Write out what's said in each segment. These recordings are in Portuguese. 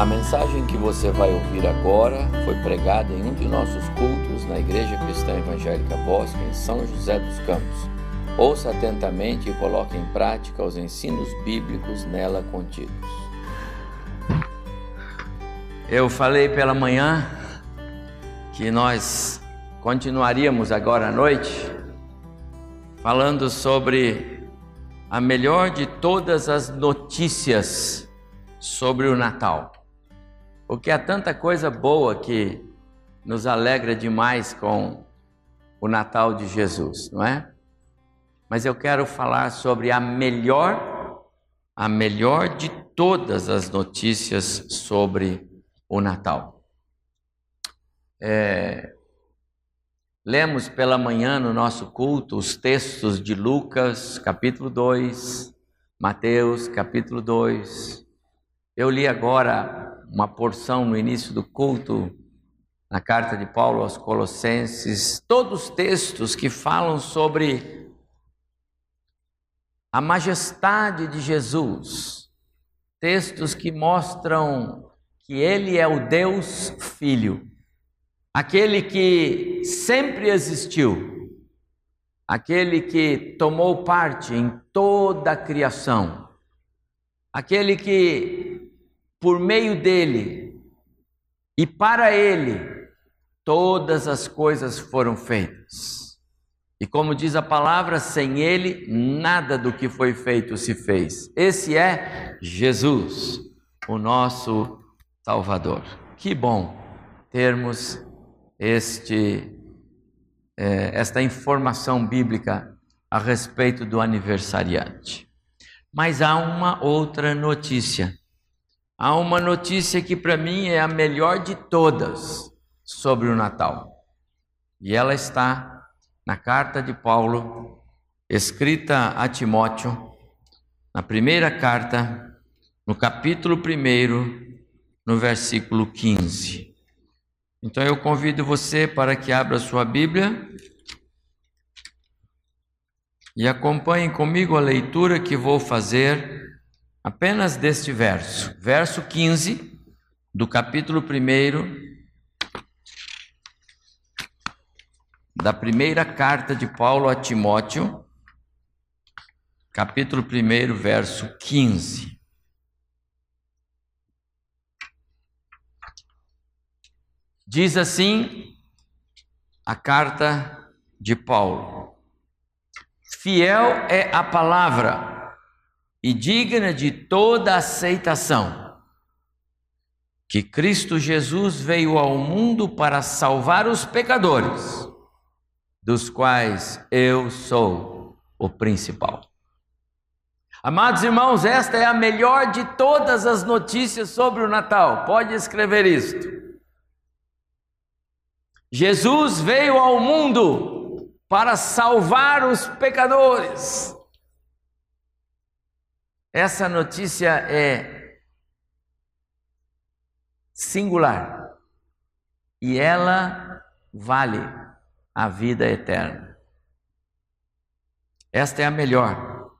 A mensagem que você vai ouvir agora foi pregada em um de nossos cultos na Igreja Cristã Evangélica Bosque, em São José dos Campos. Ouça atentamente e coloque em prática os ensinos bíblicos nela contidos. Eu falei pela manhã que nós continuaríamos agora à noite falando sobre a melhor de todas as notícias sobre o Natal. Porque há tanta coisa boa que nos alegra demais com o Natal de Jesus, não é? Mas eu quero falar sobre a melhor, a melhor de todas as notícias sobre o Natal. É, lemos pela manhã no nosso culto os textos de Lucas, capítulo 2, Mateus, capítulo 2. Eu li agora uma porção no início do culto, na carta de Paulo aos Colossenses, todos os textos que falam sobre a majestade de Jesus, textos que mostram que Ele é o Deus Filho, aquele que sempre existiu, aquele que tomou parte em toda a criação, aquele que por meio dele e para ele, todas as coisas foram feitas. E como diz a palavra, sem ele, nada do que foi feito se fez. Esse é Jesus, o nosso Salvador. Que bom termos este, é, esta informação bíblica a respeito do aniversariante. Mas há uma outra notícia há uma notícia que para mim é a melhor de todas sobre o Natal. E ela está na carta de Paulo, escrita a Timóteo, na primeira carta, no capítulo 1, no versículo 15. Então eu convido você para que abra sua Bíblia e acompanhe comigo a leitura que vou fazer apenas deste verso, verso 15 do capítulo 1 da primeira carta de Paulo a Timóteo, capítulo 1, verso 15. Diz assim a carta de Paulo: Fiel é a palavra e digna de toda aceitação, que Cristo Jesus veio ao mundo para salvar os pecadores, dos quais eu sou o principal. Amados irmãos, esta é a melhor de todas as notícias sobre o Natal. Pode escrever isto. Jesus veio ao mundo para salvar os pecadores. Essa notícia é singular e ela vale a vida eterna. Esta é a melhor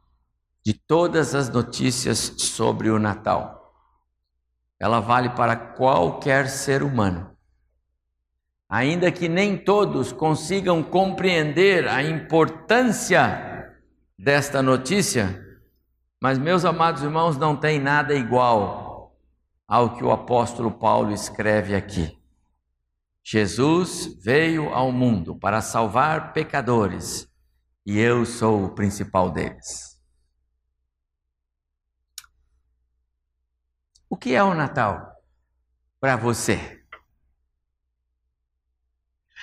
de todas as notícias sobre o Natal. Ela vale para qualquer ser humano. Ainda que nem todos consigam compreender a importância desta notícia, mas, meus amados irmãos, não tem nada igual ao que o apóstolo Paulo escreve aqui. Jesus veio ao mundo para salvar pecadores e eu sou o principal deles. O que é o Natal para você?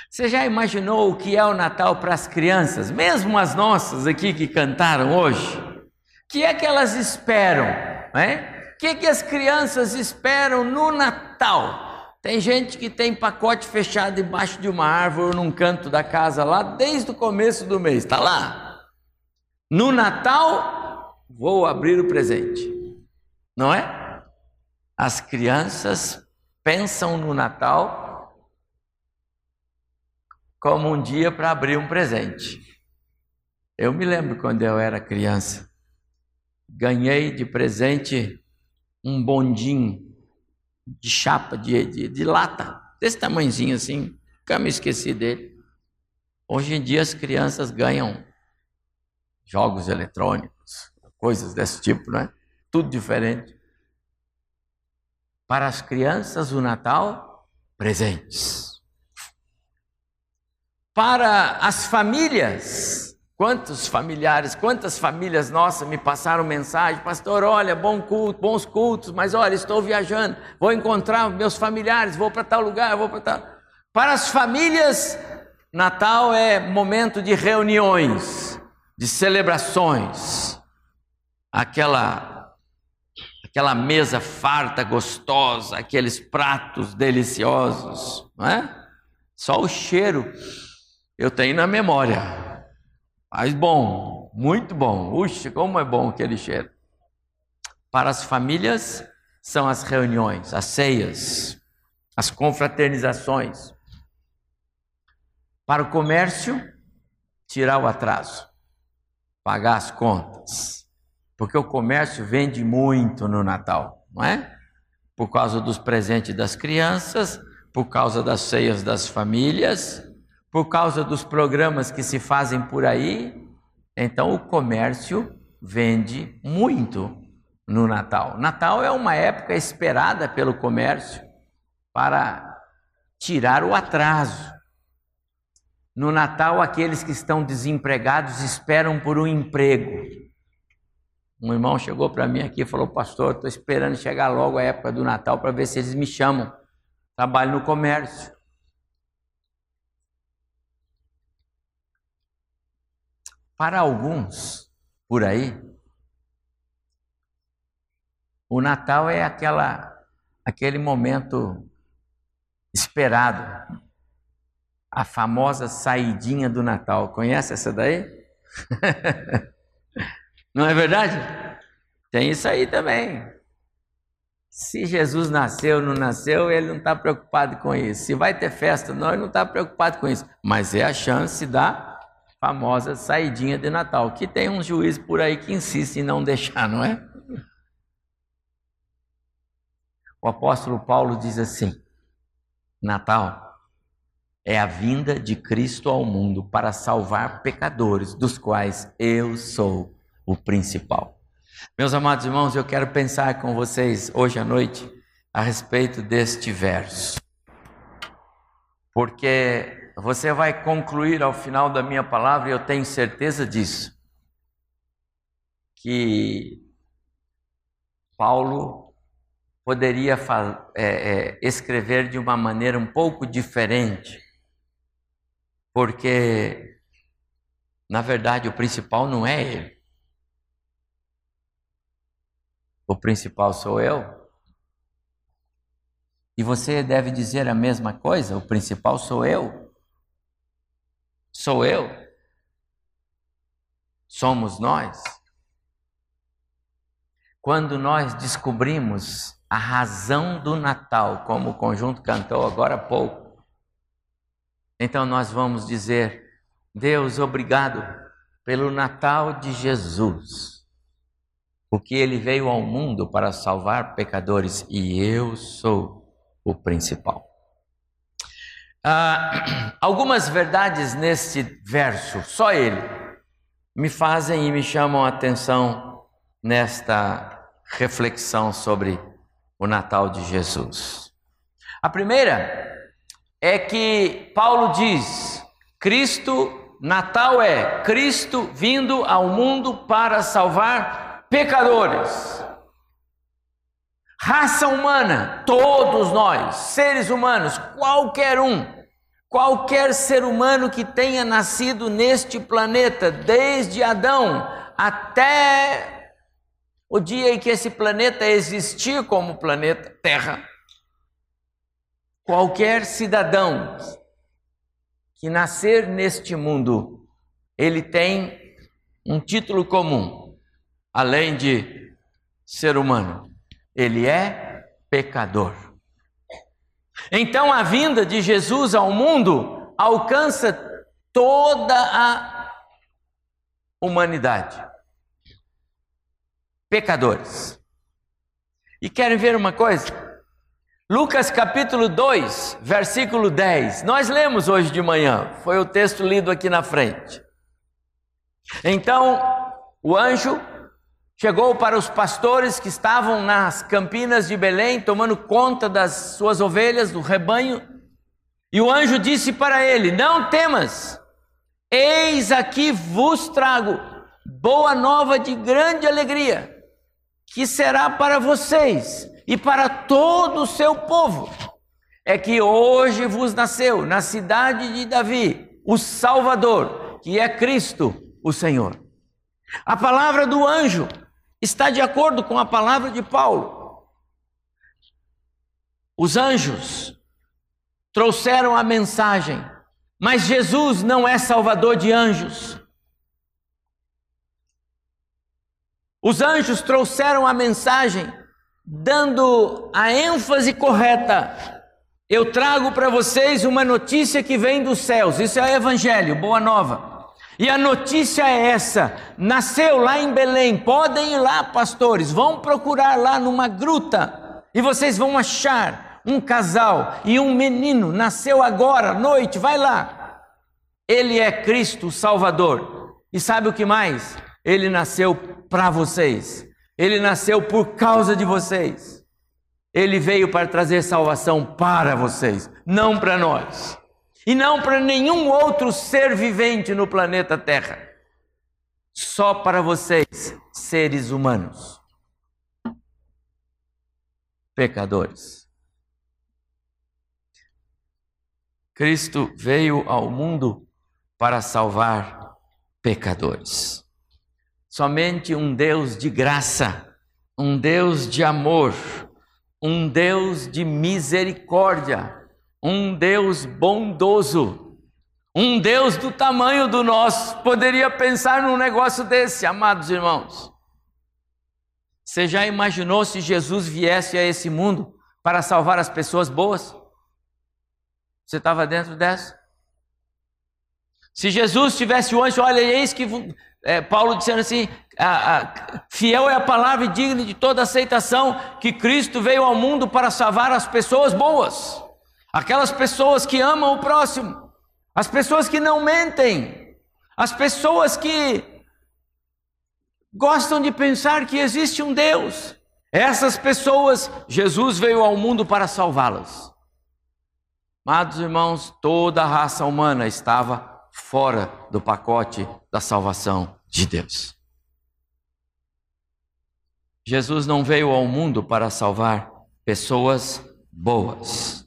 Você já imaginou o que é o Natal para as crianças, mesmo as nossas aqui que cantaram hoje? Que é que elas esperam? Né? O que, é que as crianças esperam no Natal? Tem gente que tem pacote fechado embaixo de uma árvore ou num canto da casa lá desde o começo do mês, está lá. No Natal, vou abrir o presente, não é? As crianças pensam no Natal como um dia para abrir um presente. Eu me lembro quando eu era criança ganhei de presente um bondinho de chapa, de, de, de lata, desse tamanhozinho assim, nunca me esqueci dele. Hoje em dia as crianças ganham jogos eletrônicos, coisas desse tipo, né? Tudo diferente. Para as crianças, o Natal, presentes. Para as famílias, quantos familiares, quantas famílias nossas me passaram mensagem, pastor, olha, bom culto, bons cultos, mas olha, estou viajando, vou encontrar meus familiares, vou para tal lugar, vou para tal. Para as famílias, Natal é momento de reuniões, de celebrações, aquela aquela mesa farta, gostosa, aqueles pratos deliciosos, não é? Só o cheiro eu tenho na memória. Mas bom, muito bom. Uxa, como é bom aquele cheiro. Para as famílias são as reuniões, as ceias, as confraternizações. Para o comércio, tirar o atraso, pagar as contas, porque o comércio vende muito no Natal, não é? Por causa dos presentes das crianças, por causa das ceias das famílias, por causa dos programas que se fazem por aí. Então o comércio vende muito no Natal. Natal é uma época esperada pelo comércio para tirar o atraso. No Natal, aqueles que estão desempregados esperam por um emprego. Um irmão chegou para mim aqui e falou: Pastor, estou esperando chegar logo a época do Natal para ver se eles me chamam. Trabalho no comércio. Para alguns por aí, o Natal é aquela, aquele momento esperado a famosa saidinha do Natal. Conhece essa daí? não é verdade? Tem isso aí também. Se Jesus nasceu ou não nasceu, ele não está preocupado com isso. Se vai ter festa, não, ele não está preocupado com isso. Mas é a chance da famosa saidinha de Natal, que tem um juiz por aí que insiste em não deixar, não é? O apóstolo Paulo diz assim: Natal é a vinda de Cristo ao mundo para salvar pecadores, dos quais eu sou o principal. Meus amados irmãos, eu quero pensar com vocês hoje à noite a respeito deste verso, porque você vai concluir ao final da minha palavra, e eu tenho certeza disso, que Paulo poderia é, é, escrever de uma maneira um pouco diferente porque, na verdade, o principal não é ele. O principal sou eu. E você deve dizer a mesma coisa: o principal sou eu. Sou eu. Somos nós. Quando nós descobrimos a razão do Natal, como o conjunto cantou agora há pouco, então nós vamos dizer: Deus, obrigado pelo Natal de Jesus, porque ele veio ao mundo para salvar pecadores e eu sou o principal. Ah, algumas verdades neste verso, só ele, me fazem e me chamam a atenção nesta reflexão sobre o Natal de Jesus. A primeira é que Paulo diz: Cristo, Natal é Cristo vindo ao mundo para salvar pecadores. Raça humana, todos nós, seres humanos, qualquer um, qualquer ser humano que tenha nascido neste planeta, desde Adão até o dia em que esse planeta existir como planeta Terra, Qualquer cidadão que nascer neste mundo, ele tem um título comum, além de ser humano, ele é pecador. Então a vinda de Jesus ao mundo alcança toda a humanidade. Pecadores. E querem ver uma coisa? Lucas capítulo 2, versículo 10. Nós lemos hoje de manhã, foi o texto lido aqui na frente. Então, o anjo chegou para os pastores que estavam nas campinas de Belém, tomando conta das suas ovelhas, do rebanho, e o anjo disse para ele: Não temas, eis aqui vos trago boa nova de grande alegria, que será para vocês e para todo o seu povo, é que hoje vos nasceu na cidade de Davi o Salvador, que é Cristo, o Senhor. A palavra do anjo está de acordo com a palavra de Paulo. Os anjos trouxeram a mensagem, mas Jesus não é salvador de anjos. Os anjos trouxeram a mensagem, dando a ênfase correta. Eu trago para vocês uma notícia que vem dos céus. Isso é o Evangelho, boa nova. E a notícia é essa: nasceu lá em Belém. Podem ir lá, pastores, vão procurar lá numa gruta e vocês vão achar um casal e um menino. Nasceu agora, à noite, vai lá. Ele é Cristo Salvador. E sabe o que mais? Ele nasceu para vocês. Ele nasceu por causa de vocês. Ele veio para trazer salvação para vocês, não para nós. E não para nenhum outro ser vivente no planeta Terra. Só para vocês, seres humanos. Pecadores. Cristo veio ao mundo para salvar pecadores. Somente um Deus de graça, um Deus de amor, um Deus de misericórdia, um Deus bondoso, um Deus do tamanho do nosso, poderia pensar num negócio desse, amados irmãos. Você já imaginou se Jesus viesse a esse mundo para salvar as pessoas boas? Você estava dentro dessa? Se Jesus tivesse hoje, olha, eis que é, Paulo dizendo assim: a, a, fiel é a palavra e digna de toda aceitação que Cristo veio ao mundo para salvar as pessoas boas, aquelas pessoas que amam o próximo, as pessoas que não mentem, as pessoas que gostam de pensar que existe um Deus. Essas pessoas, Jesus veio ao mundo para salvá-las. Amados irmãos, toda a raça humana estava fora do pacote da salvação de Deus. Jesus não veio ao mundo para salvar pessoas boas.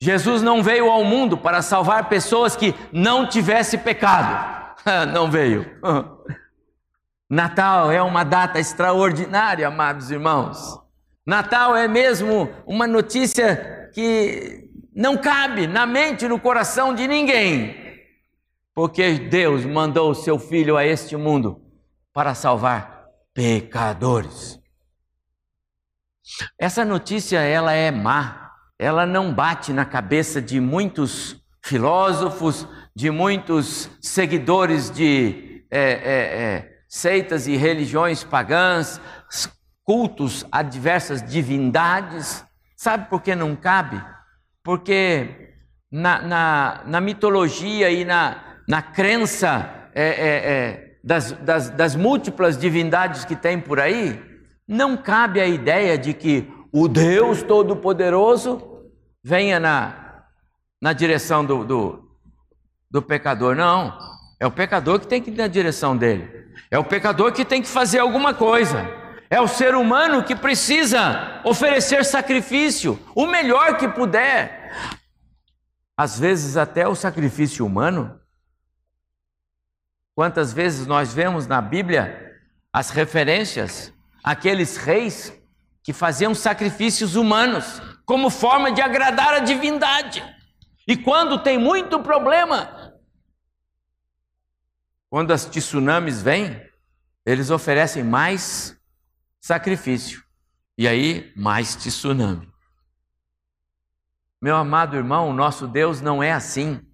Jesus não veio ao mundo para salvar pessoas que não tivessem pecado. não veio. Natal é uma data extraordinária, amados irmãos. Natal é mesmo uma notícia que não cabe na mente, no coração de ninguém porque Deus mandou o seu filho a este mundo para salvar pecadores. Essa notícia ela é má, ela não bate na cabeça de muitos filósofos, de muitos seguidores de é, é, é, seitas e religiões pagãs, cultos a diversas divindades. Sabe por que não cabe? Porque na, na, na mitologia e na, na crença é, é, é, das, das, das múltiplas divindades que tem por aí, não cabe a ideia de que o Deus Todo-Poderoso venha na, na direção do, do, do pecador. Não. É o pecador que tem que ir na direção dele. É o pecador que tem que fazer alguma coisa. É o ser humano que precisa oferecer sacrifício, o melhor que puder. Às vezes, até o sacrifício humano Quantas vezes nós vemos na Bíblia as referências àqueles reis que faziam sacrifícios humanos como forma de agradar a divindade. E quando tem muito problema, quando as tsunamis vêm, eles oferecem mais sacrifício. E aí, mais tsunami. Meu amado irmão, o nosso Deus não é assim.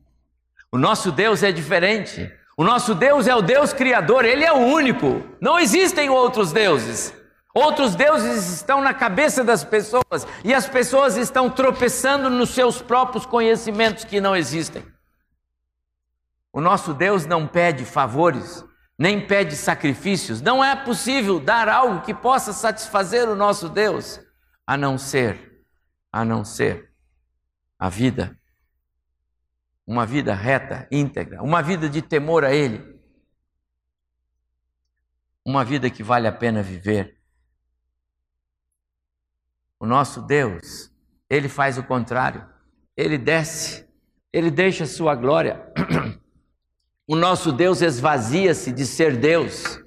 O nosso Deus é diferente. O nosso Deus é o Deus criador, ele é o único. Não existem outros deuses. Outros deuses estão na cabeça das pessoas e as pessoas estão tropeçando nos seus próprios conhecimentos que não existem. O nosso Deus não pede favores, nem pede sacrifícios. Não é possível dar algo que possa satisfazer o nosso Deus, a não ser, a não ser a vida, uma vida reta, íntegra, uma vida de temor a Ele, uma vida que vale a pena viver. O nosso Deus, ele faz o contrário. Ele desce, ele deixa sua glória. O nosso Deus esvazia-se de ser Deus.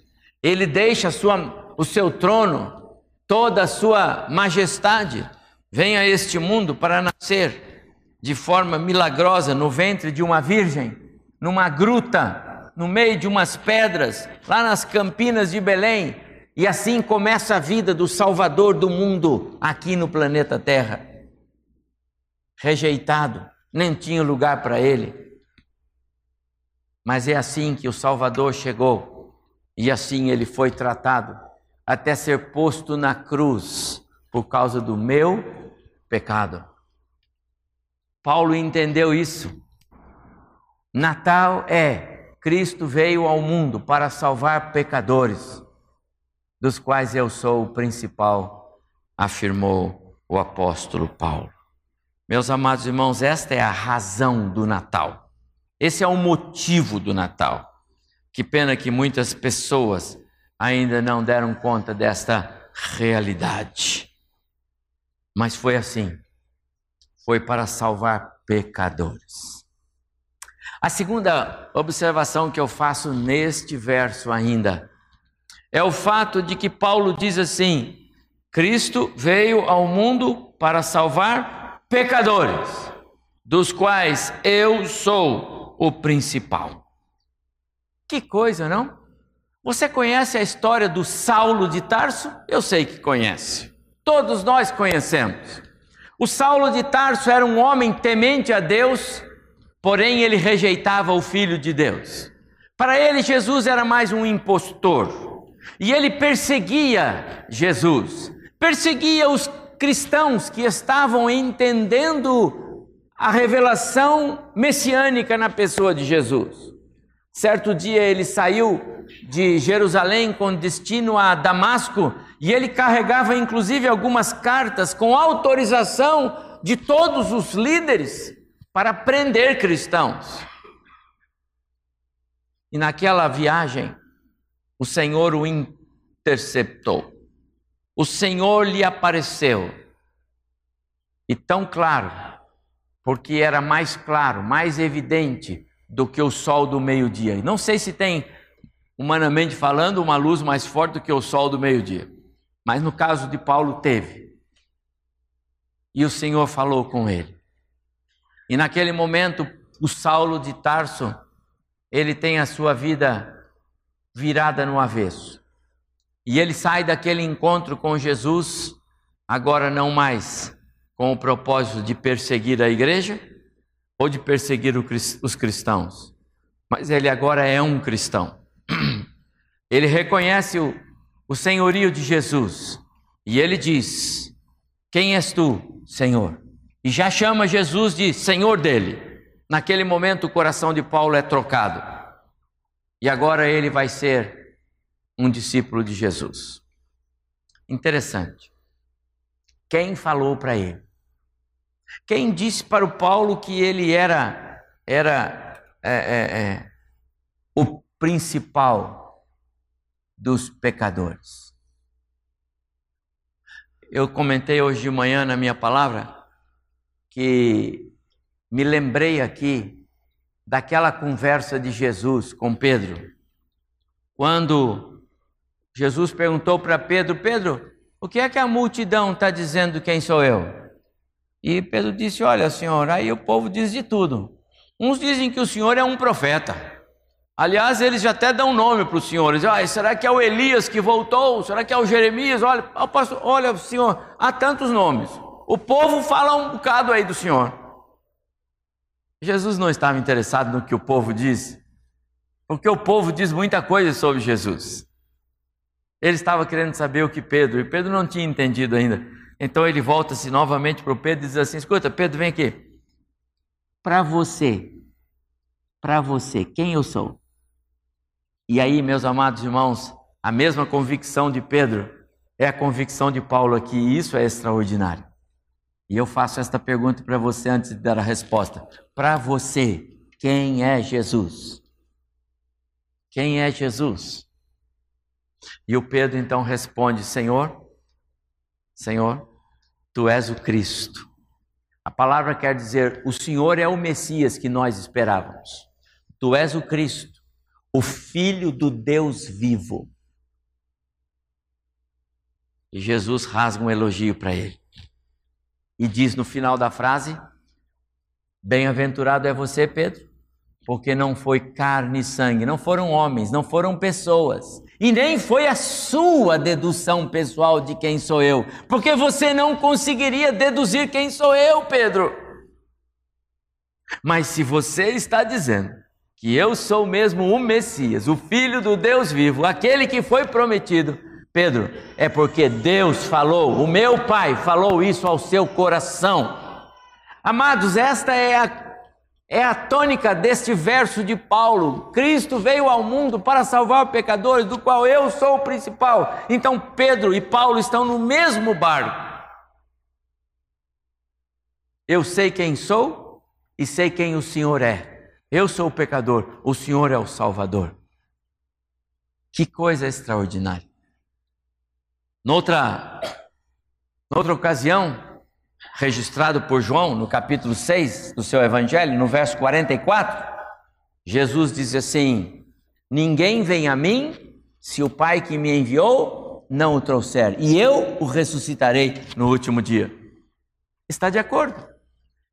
Ele deixa sua, o seu trono, toda a sua majestade, vem a este mundo para nascer de forma milagrosa no ventre de uma virgem, numa gruta, no meio de umas pedras, lá nas campinas de Belém, e assim começa a vida do Salvador do mundo aqui no planeta Terra. Rejeitado, nem tinha lugar para ele. Mas é assim que o Salvador chegou e assim ele foi tratado, até ser posto na cruz por causa do meu pecado. Paulo entendeu isso. Natal é Cristo veio ao mundo para salvar pecadores dos quais eu sou o principal, afirmou o apóstolo Paulo. Meus amados irmãos, esta é a razão do Natal. Esse é o motivo do Natal. Que pena que muitas pessoas ainda não deram conta desta realidade. Mas foi assim. Foi para salvar pecadores. A segunda observação que eu faço neste verso ainda é o fato de que Paulo diz assim: Cristo veio ao mundo para salvar pecadores, dos quais eu sou o principal. Que coisa, não? Você conhece a história do Saulo de Tarso? Eu sei que conhece. Todos nós conhecemos. O Saulo de Tarso era um homem temente a Deus, porém ele rejeitava o Filho de Deus. Para ele, Jesus era mais um impostor. E ele perseguia Jesus, perseguia os cristãos que estavam entendendo a revelação messiânica na pessoa de Jesus. Certo dia ele saiu de Jerusalém com destino a Damasco e ele carregava inclusive algumas cartas com autorização de todos os líderes para prender cristãos. E naquela viagem, o Senhor o interceptou. O Senhor lhe apareceu. E tão claro, porque era mais claro, mais evidente do que o sol do meio-dia. Não sei se tem, humanamente falando, uma luz mais forte do que o sol do meio-dia. Mas no caso de Paulo, teve. E o Senhor falou com ele. E naquele momento, o Saulo de Tarso, ele tem a sua vida virada no avesso. E ele sai daquele encontro com Jesus, agora não mais com o propósito de perseguir a igreja ou de perseguir os cristãos, mas ele agora é um cristão. Ele reconhece o, o senhorio de Jesus e ele diz: Quem és tu, Senhor? E já chama Jesus de Senhor dele. Naquele momento, o coração de Paulo é trocado. E agora ele vai ser um discípulo de Jesus. Interessante. Quem falou para ele? Quem disse para o Paulo que ele era era é, é, é, o principal dos pecadores? Eu comentei hoje de manhã na minha palavra que me lembrei aqui daquela conversa de Jesus com Pedro. Quando Jesus perguntou para Pedro: Pedro, o que é que a multidão está dizendo quem sou eu? E Pedro disse: Olha, senhor, aí o povo diz de tudo. Uns dizem que o senhor é um profeta. Aliás, eles já até dão nome para o senhor. Dizem, ah, será que é o Elias que voltou? Será que é o Jeremias? Olha, pastor, olha, senhor, há tantos nomes. O povo fala um bocado aí do senhor. Jesus não estava interessado no que o povo diz, porque o povo diz muita coisa sobre Jesus. Ele estava querendo saber o que Pedro, e Pedro não tinha entendido ainda. Então ele volta-se novamente para o Pedro e diz assim: Escuta, Pedro, vem aqui. Para você, para você, quem eu sou? E aí, meus amados irmãos, a mesma convicção de Pedro é a convicção de Paulo aqui, e isso é extraordinário. E eu faço esta pergunta para você antes de dar a resposta. Para você, quem é Jesus? Quem é Jesus? E o Pedro então responde: Senhor, Senhor, tu és o Cristo. A palavra quer dizer: o Senhor é o Messias que nós esperávamos. Tu és o Cristo, o Filho do Deus vivo. E Jesus rasga um elogio para ele. E diz no final da frase: Bem-aventurado é você, Pedro, porque não foi carne e sangue, não foram homens, não foram pessoas, e nem foi a sua dedução pessoal de quem sou eu, porque você não conseguiria deduzir quem sou eu, Pedro. Mas se você está dizendo que eu sou mesmo o Messias, o Filho do Deus vivo, aquele que foi prometido, Pedro, é porque Deus falou, o meu Pai falou isso ao seu coração. Amados, esta é a, é a tônica deste verso de Paulo. Cristo veio ao mundo para salvar pecadores, do qual eu sou o principal. Então Pedro e Paulo estão no mesmo barco. Eu sei quem sou e sei quem o Senhor é. Eu sou o pecador, o Senhor é o Salvador. Que coisa extraordinária. Noutra, noutra ocasião, registrado por João no capítulo 6 do seu evangelho, no verso 44, Jesus diz assim: Ninguém vem a mim se o Pai que me enviou não o trouxer, e eu o ressuscitarei no último dia. Está de acordo?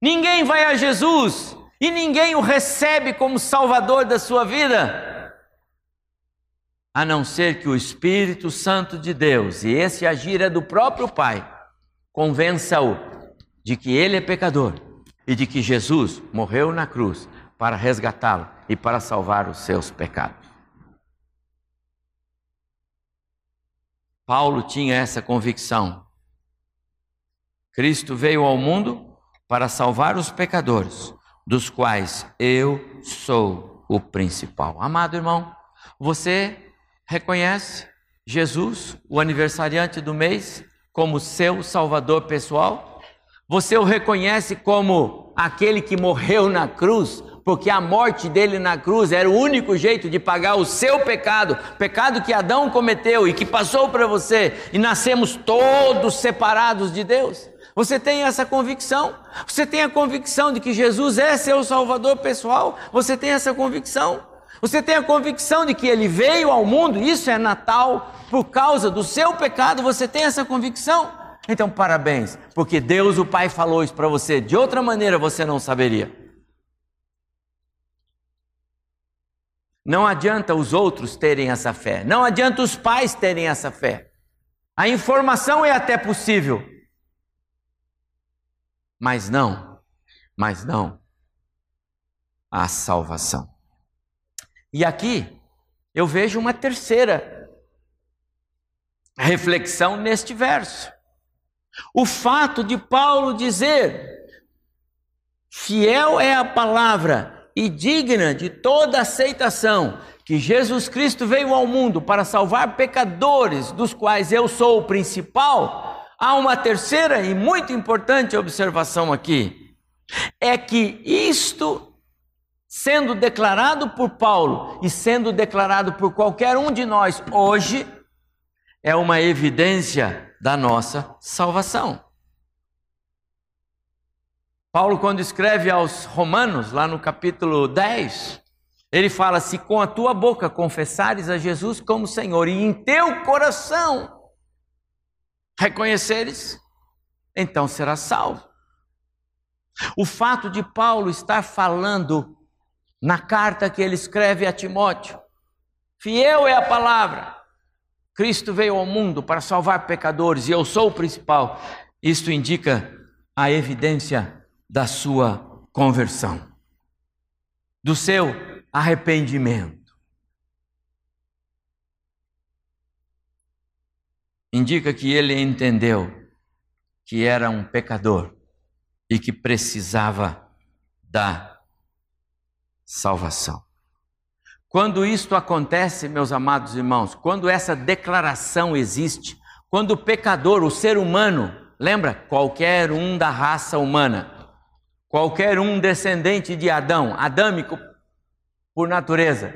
Ninguém vai a Jesus e ninguém o recebe como Salvador da sua vida, a não ser que o Espírito Santo de Deus, e esse agir é do próprio Pai, convença-o de que ele é pecador e de que Jesus morreu na cruz para resgatá-lo e para salvar os seus pecados. Paulo tinha essa convicção. Cristo veio ao mundo para salvar os pecadores, dos quais eu sou o principal. Amado irmão, você reconhece Jesus, o aniversariante do mês, como seu salvador pessoal? Você o reconhece como aquele que morreu na cruz, porque a morte dele na cruz era o único jeito de pagar o seu pecado, pecado que Adão cometeu e que passou para você, e nascemos todos separados de Deus. Você tem essa convicção? Você tem a convicção de que Jesus é seu Salvador pessoal? Você tem essa convicção? Você tem a convicção de que ele veio ao mundo, isso é Natal, por causa do seu pecado? Você tem essa convicção? Então, parabéns, porque Deus, o Pai, falou isso para você. De outra maneira, você não saberia. Não adianta os outros terem essa fé. Não adianta os pais terem essa fé. A informação é até possível. Mas não, mas não a salvação. E aqui eu vejo uma terceira reflexão neste verso. O fato de Paulo dizer: fiel é a palavra e digna de toda aceitação, que Jesus Cristo veio ao mundo para salvar pecadores, dos quais eu sou o principal, há uma terceira e muito importante observação aqui. É que isto sendo declarado por Paulo e sendo declarado por qualquer um de nós hoje, é uma evidência da nossa salvação. Paulo, quando escreve aos Romanos, lá no capítulo 10, ele fala: Se com a tua boca confessares a Jesus como Senhor e em teu coração reconheceres, então serás salvo. O fato de Paulo estar falando na carta que ele escreve a Timóteo, fiel é a palavra, Cristo veio ao mundo para salvar pecadores e eu sou o principal. Isto indica a evidência da sua conversão, do seu arrependimento. indica que ele entendeu que era um pecador e que precisava da salvação. Quando isto acontece, meus amados irmãos, quando essa declaração existe, quando o pecador, o ser humano, lembra? Qualquer um da raça humana, qualquer um descendente de Adão, adâmico por natureza,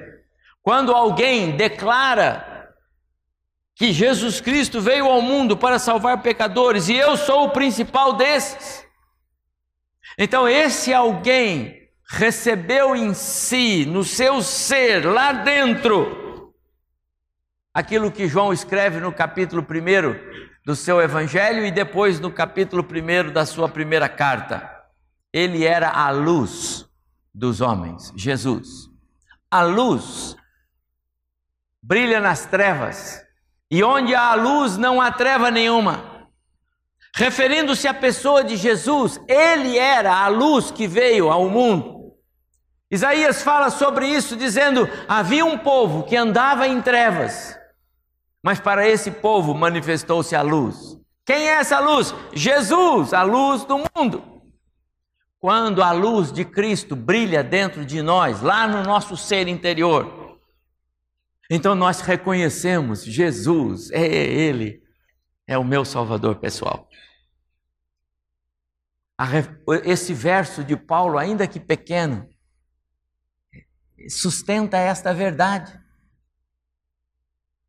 quando alguém declara que Jesus Cristo veio ao mundo para salvar pecadores e eu sou o principal desses, então esse alguém recebeu em si, no seu ser, lá dentro, aquilo que João escreve no capítulo 1 do seu evangelho e depois no capítulo 1 da sua primeira carta. Ele era a luz dos homens, Jesus. A luz brilha nas trevas, e onde há luz não há treva nenhuma. Referindo-se à pessoa de Jesus, ele era a luz que veio ao mundo. Isaías fala sobre isso, dizendo: havia um povo que andava em trevas, mas para esse povo manifestou-se a luz. Quem é essa luz? Jesus, a luz do mundo. Quando a luz de Cristo brilha dentro de nós, lá no nosso ser interior, então nós reconhecemos Jesus, é Ele, é o meu Salvador pessoal. Esse verso de Paulo, ainda que pequeno, sustenta esta verdade.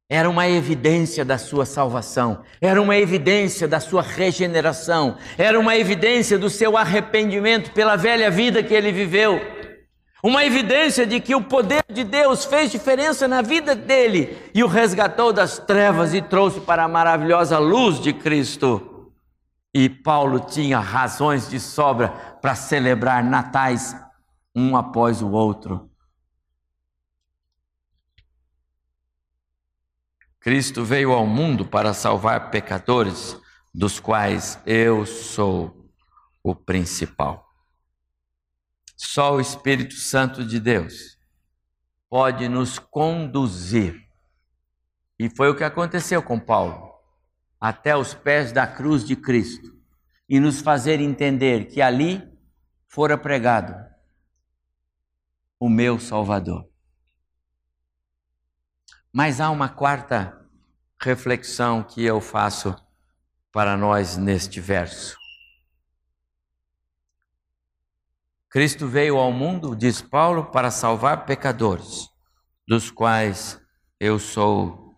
Era uma evidência da sua salvação, era uma evidência da sua regeneração, era uma evidência do seu arrependimento pela velha vida que ele viveu, uma evidência de que o poder de Deus fez diferença na vida dele e o resgatou das trevas e trouxe para a maravilhosa luz de Cristo. E Paulo tinha razões de sobra para celebrar natais um após o outro. Cristo veio ao mundo para salvar pecadores, dos quais eu sou o principal. Só o Espírito Santo de Deus pode nos conduzir. E foi o que aconteceu com Paulo, até os pés da cruz de Cristo, e nos fazer entender que ali fora pregado o meu Salvador. Mas há uma quarta reflexão que eu faço para nós neste verso. Cristo veio ao mundo, diz Paulo, para salvar pecadores, dos quais eu sou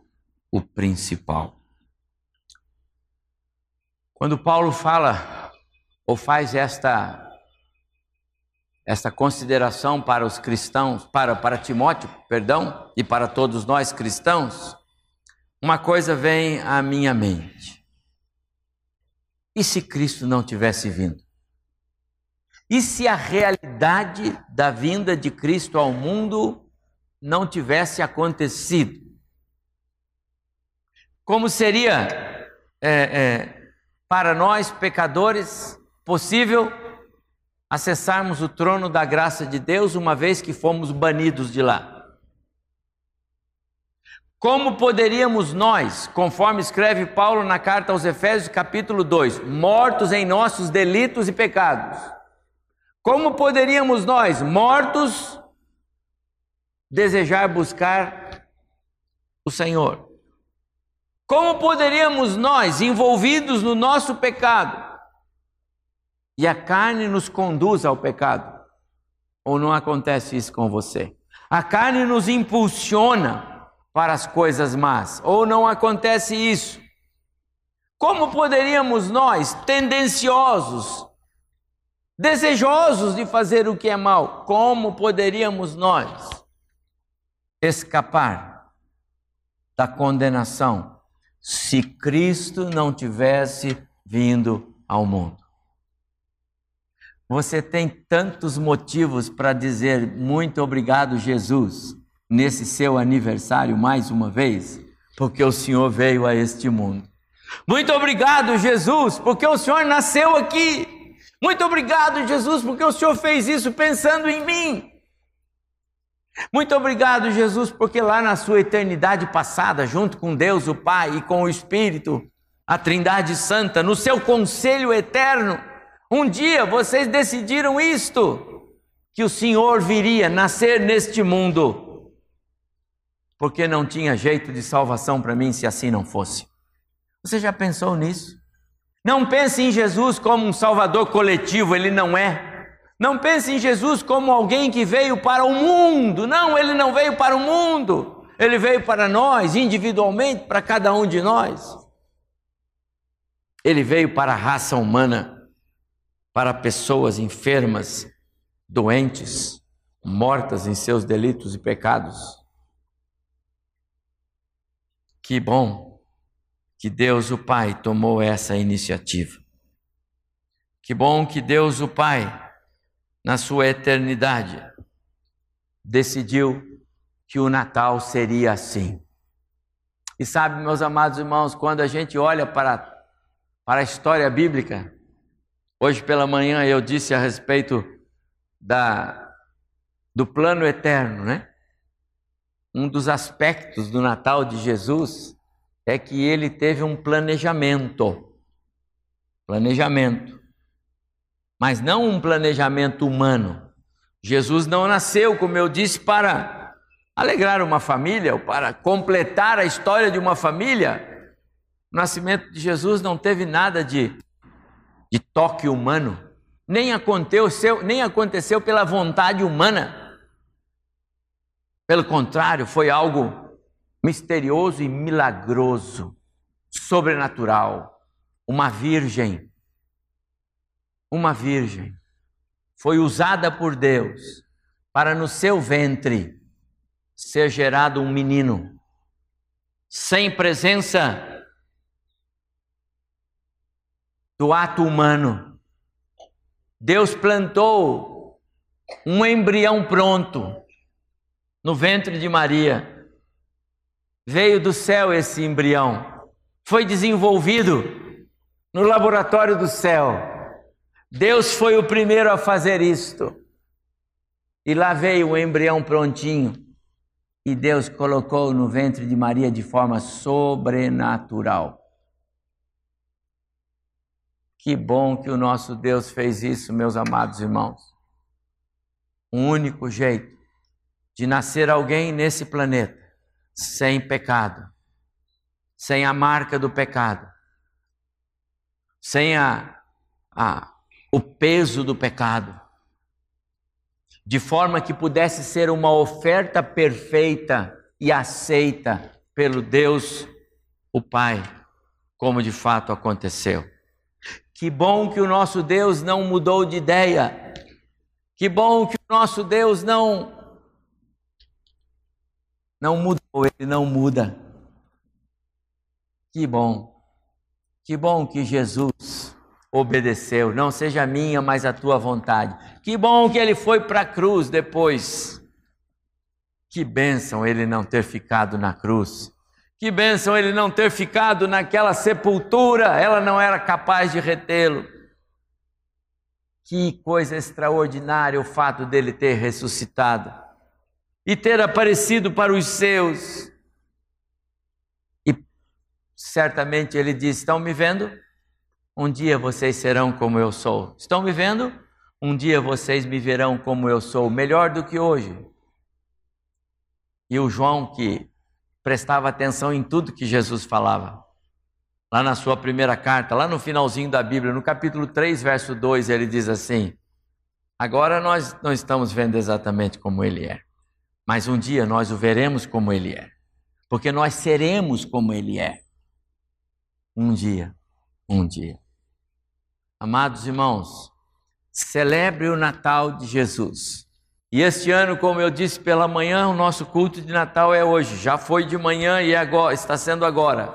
o principal. Quando Paulo fala ou faz esta esta consideração para os cristãos, para para Timóteo, perdão, e para todos nós cristãos, uma coisa vem à minha mente. E se Cristo não tivesse vindo? E se a realidade da vinda de Cristo ao mundo não tivesse acontecido? Como seria é, é, para nós, pecadores, possível acessarmos o trono da graça de Deus uma vez que fomos banidos de lá? Como poderíamos nós, conforme escreve Paulo na carta aos Efésios, capítulo 2, mortos em nossos delitos e pecados, como poderíamos nós, mortos, desejar buscar o Senhor? Como poderíamos nós, envolvidos no nosso pecado, e a carne nos conduz ao pecado? Ou não acontece isso com você? A carne nos impulsiona para as coisas más, ou não acontece isso? Como poderíamos nós, tendenciosos, desejosos de fazer o que é mal, como poderíamos nós escapar da condenação se Cristo não tivesse vindo ao mundo? Você tem tantos motivos para dizer muito obrigado, Jesus nesse seu aniversário mais uma vez, porque o Senhor veio a este mundo. Muito obrigado, Jesus, porque o Senhor nasceu aqui. Muito obrigado, Jesus, porque o Senhor fez isso pensando em mim. Muito obrigado, Jesus, porque lá na sua eternidade passada, junto com Deus, o Pai e com o Espírito, a Trindade Santa, no seu conselho eterno, um dia vocês decidiram isto: que o Senhor viria nascer neste mundo, porque não tinha jeito de salvação para mim se assim não fosse. Você já pensou nisso? Não pense em Jesus como um salvador coletivo, ele não é. Não pense em Jesus como alguém que veio para o mundo. Não, ele não veio para o mundo. Ele veio para nós, individualmente, para cada um de nós. Ele veio para a raça humana, para pessoas enfermas, doentes, mortas em seus delitos e pecados. Que bom que Deus o Pai tomou essa iniciativa. Que bom que Deus o Pai na sua eternidade, decidiu que o Natal seria assim. E sabe, meus amados irmãos, quando a gente olha para, para a história bíblica, hoje pela manhã eu disse a respeito da, do plano eterno, né? Um dos aspectos do Natal de Jesus é que ele teve um planejamento. Planejamento mas não um planejamento humano. Jesus não nasceu, como eu disse, para alegrar uma família ou para completar a história de uma família. O nascimento de Jesus não teve nada de, de toque humano, nem aconteceu, nem aconteceu pela vontade humana. Pelo contrário, foi algo misterioso e milagroso, sobrenatural. Uma virgem uma virgem foi usada por Deus para no seu ventre ser gerado um menino, sem presença do ato humano. Deus plantou um embrião pronto no ventre de Maria. Veio do céu esse embrião, foi desenvolvido no laboratório do céu Deus foi o primeiro a fazer isto. E lá veio o embrião prontinho. E Deus colocou no ventre de Maria de forma sobrenatural. Que bom que o nosso Deus fez isso, meus amados irmãos. O único jeito de nascer alguém nesse planeta sem pecado, sem a marca do pecado, sem a, a o peso do pecado, de forma que pudesse ser uma oferta perfeita e aceita pelo Deus, o Pai, como de fato aconteceu. Que bom que o nosso Deus não mudou de ideia. Que bom que o nosso Deus não não mudou, ele não muda. Que bom. Que bom que Jesus obedeceu. Não seja minha, mas a tua vontade. Que bom que ele foi para a cruz depois. Que bênção ele não ter ficado na cruz. Que bênção ele não ter ficado naquela sepultura, ela não era capaz de retê-lo. Que coisa extraordinária o fato dele ter ressuscitado e ter aparecido para os seus. E certamente ele disse: Estão me vendo? Um dia vocês serão como eu sou. Estão me vendo? Um dia vocês me verão como eu sou, melhor do que hoje. E o João, que prestava atenção em tudo que Jesus falava, lá na sua primeira carta, lá no finalzinho da Bíblia, no capítulo 3, verso 2, ele diz assim: Agora nós não estamos vendo exatamente como ele é, mas um dia nós o veremos como ele é, porque nós seremos como ele é. Um dia, um dia. Amados irmãos, celebre o Natal de Jesus. E este ano, como eu disse pela manhã, o nosso culto de Natal é hoje. Já foi de manhã e agora, está sendo agora.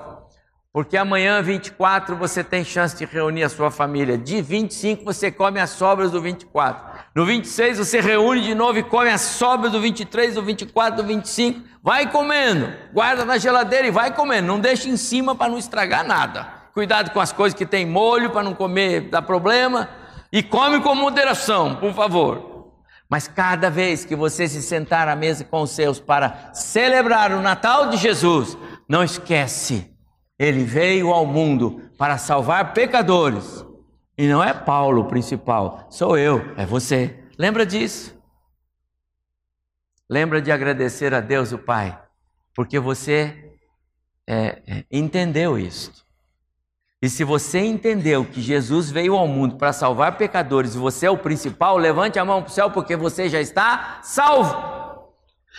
Porque amanhã, 24, você tem chance de reunir a sua família. De 25, você come as sobras do 24. No 26, você reúne de novo e come as sobras do 23, do 24, do 25. Vai comendo. Guarda na geladeira e vai comendo. Não deixe em cima para não estragar nada cuidado com as coisas que tem molho para não comer, dá problema. E come com moderação, por favor. Mas cada vez que você se sentar à mesa com os seus para celebrar o Natal de Jesus, não esquece, ele veio ao mundo para salvar pecadores. E não é Paulo o principal, sou eu, é você. Lembra disso? Lembra de agradecer a Deus o Pai, porque você é, é, entendeu isso. E se você entendeu que Jesus veio ao mundo para salvar pecadores e você é o principal, levante a mão para o céu porque você já está salvo.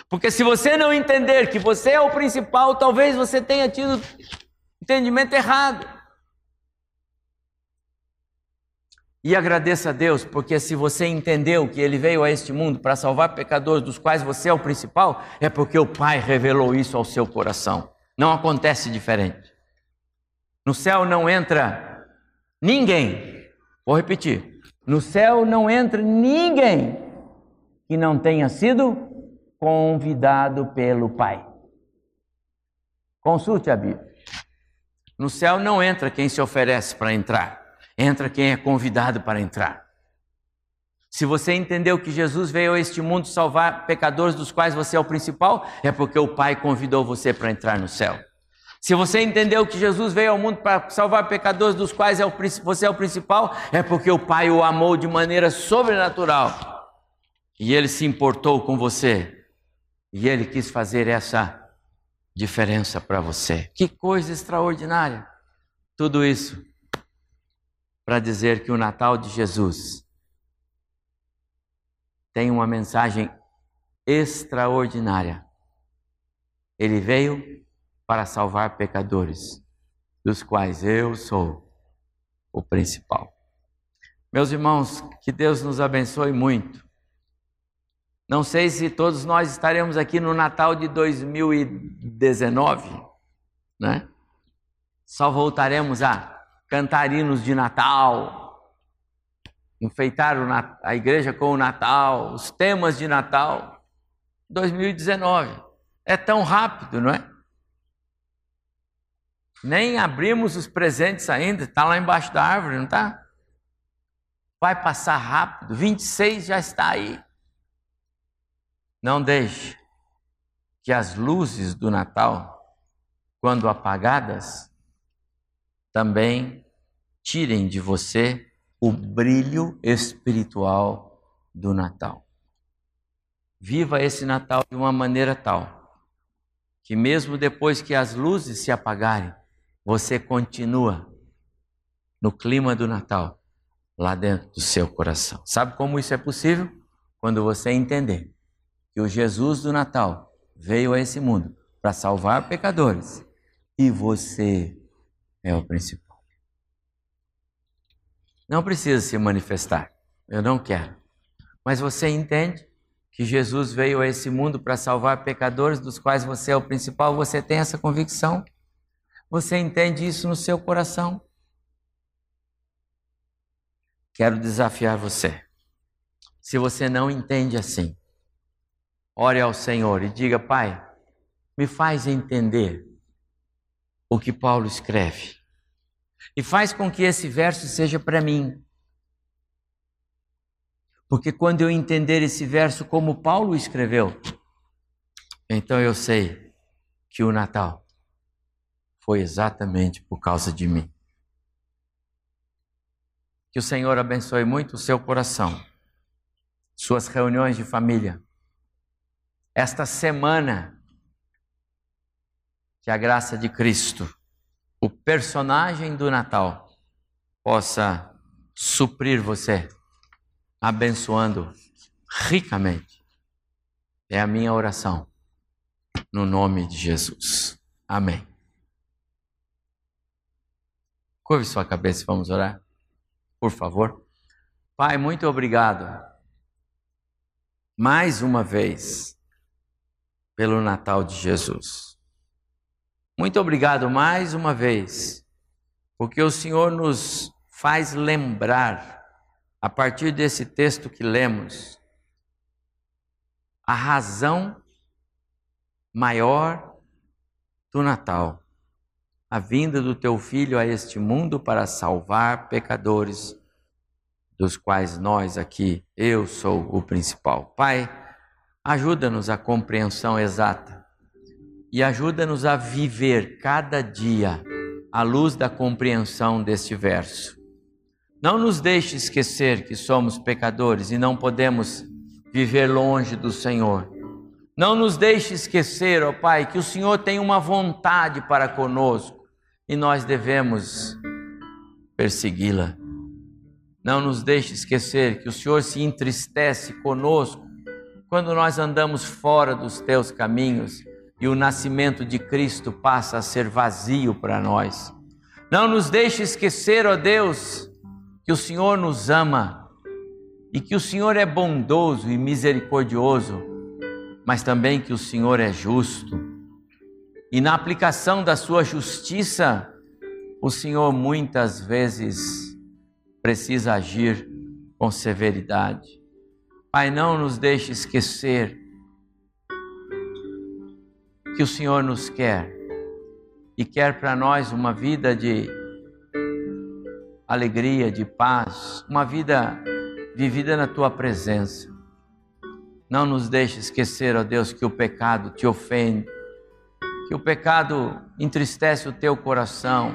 Porque se você não entender que você é o principal, talvez você tenha tido entendimento errado. E agradeça a Deus, porque se você entendeu que Ele veio a este mundo para salvar pecadores, dos quais você é o principal, é porque o Pai revelou isso ao seu coração. Não acontece diferente. No céu não entra ninguém. Vou repetir. No céu não entra ninguém que não tenha sido convidado pelo Pai. Consulte a Bíblia. No céu não entra quem se oferece para entrar, entra quem é convidado para entrar. Se você entendeu que Jesus veio a este mundo salvar pecadores dos quais você é o principal, é porque o Pai convidou você para entrar no céu. Se você entendeu que Jesus veio ao mundo para salvar pecadores, dos quais é você é o principal, é porque o Pai o amou de maneira sobrenatural. E ele se importou com você. E ele quis fazer essa diferença para você. Que coisa extraordinária! Tudo isso para dizer que o Natal de Jesus tem uma mensagem extraordinária. Ele veio para salvar pecadores, dos quais eu sou o principal. Meus irmãos, que Deus nos abençoe muito. Não sei se todos nós estaremos aqui no Natal de 2019, né? Só voltaremos a cantar hinos de Natal, enfeitar a igreja com o Natal, os temas de Natal. 2019. É tão rápido, não é? Nem abrimos os presentes ainda, está lá embaixo da árvore, não está? Vai passar rápido, 26 já está aí. Não deixe que as luzes do Natal, quando apagadas, também tirem de você o brilho espiritual do Natal. Viva esse Natal de uma maneira tal que, mesmo depois que as luzes se apagarem, você continua no clima do Natal, lá dentro do seu coração. Sabe como isso é possível? Quando você entender que o Jesus do Natal veio a esse mundo para salvar pecadores e você é o principal. Não precisa se manifestar, eu não quero. Mas você entende que Jesus veio a esse mundo para salvar pecadores, dos quais você é o principal, você tem essa convicção? Você entende isso no seu coração? Quero desafiar você. Se você não entende assim, ore ao Senhor e diga: Pai, me faz entender o que Paulo escreve. E faz com que esse verso seja para mim. Porque quando eu entender esse verso como Paulo escreveu, então eu sei que o Natal foi exatamente por causa de mim. Que o Senhor abençoe muito o seu coração, suas reuniões de família. Esta semana, que a graça de Cristo, o personagem do Natal, possa suprir você, abençoando ricamente. É a minha oração, no nome de Jesus. Amém. Curve sua cabeça vamos orar, por favor. Pai, muito obrigado mais uma vez pelo Natal de Jesus. Muito obrigado mais uma vez, porque o Senhor nos faz lembrar, a partir desse texto que lemos, a razão maior do Natal a vinda do teu filho a este mundo para salvar pecadores, dos quais nós aqui, eu sou o principal. Pai, ajuda-nos a compreensão exata e ajuda-nos a viver cada dia à luz da compreensão deste verso. Não nos deixe esquecer que somos pecadores e não podemos viver longe do Senhor. Não nos deixe esquecer, ó Pai, que o Senhor tem uma vontade para conosco e nós devemos persegui-la. Não nos deixe esquecer que o Senhor se entristece conosco quando nós andamos fora dos teus caminhos e o nascimento de Cristo passa a ser vazio para nós. Não nos deixe esquecer, ó Deus, que o Senhor nos ama e que o Senhor é bondoso e misericordioso, mas também que o Senhor é justo. E na aplicação da sua justiça, o Senhor muitas vezes precisa agir com severidade. Pai, não nos deixe esquecer que o Senhor nos quer e quer para nós uma vida de alegria, de paz, uma vida vivida na tua presença. Não nos deixe esquecer, ó Deus, que o pecado te ofende, que o pecado entristece o teu coração,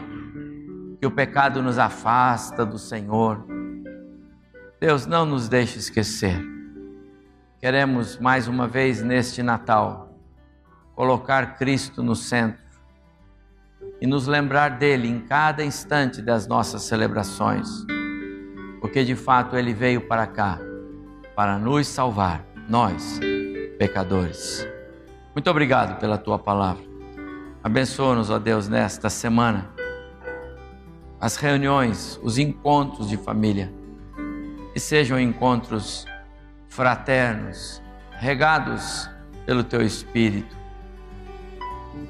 que o pecado nos afasta do Senhor. Deus, não nos deixe esquecer. Queremos mais uma vez neste Natal colocar Cristo no centro e nos lembrar dele em cada instante das nossas celebrações, porque de fato ele veio para cá para nos salvar, nós, pecadores. Muito obrigado pela tua palavra. Abençoa-nos, ó Deus, nesta semana, as reuniões, os encontros de família, que sejam encontros fraternos, regados pelo teu Espírito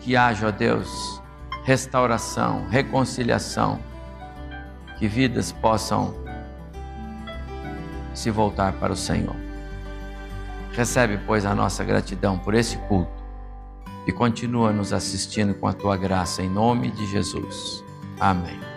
que haja, ó Deus, restauração, reconciliação, que vidas possam se voltar para o Senhor. Recebe, pois, a nossa gratidão por esse culto e continua nos assistindo com a tua graça em nome de Jesus. Amém.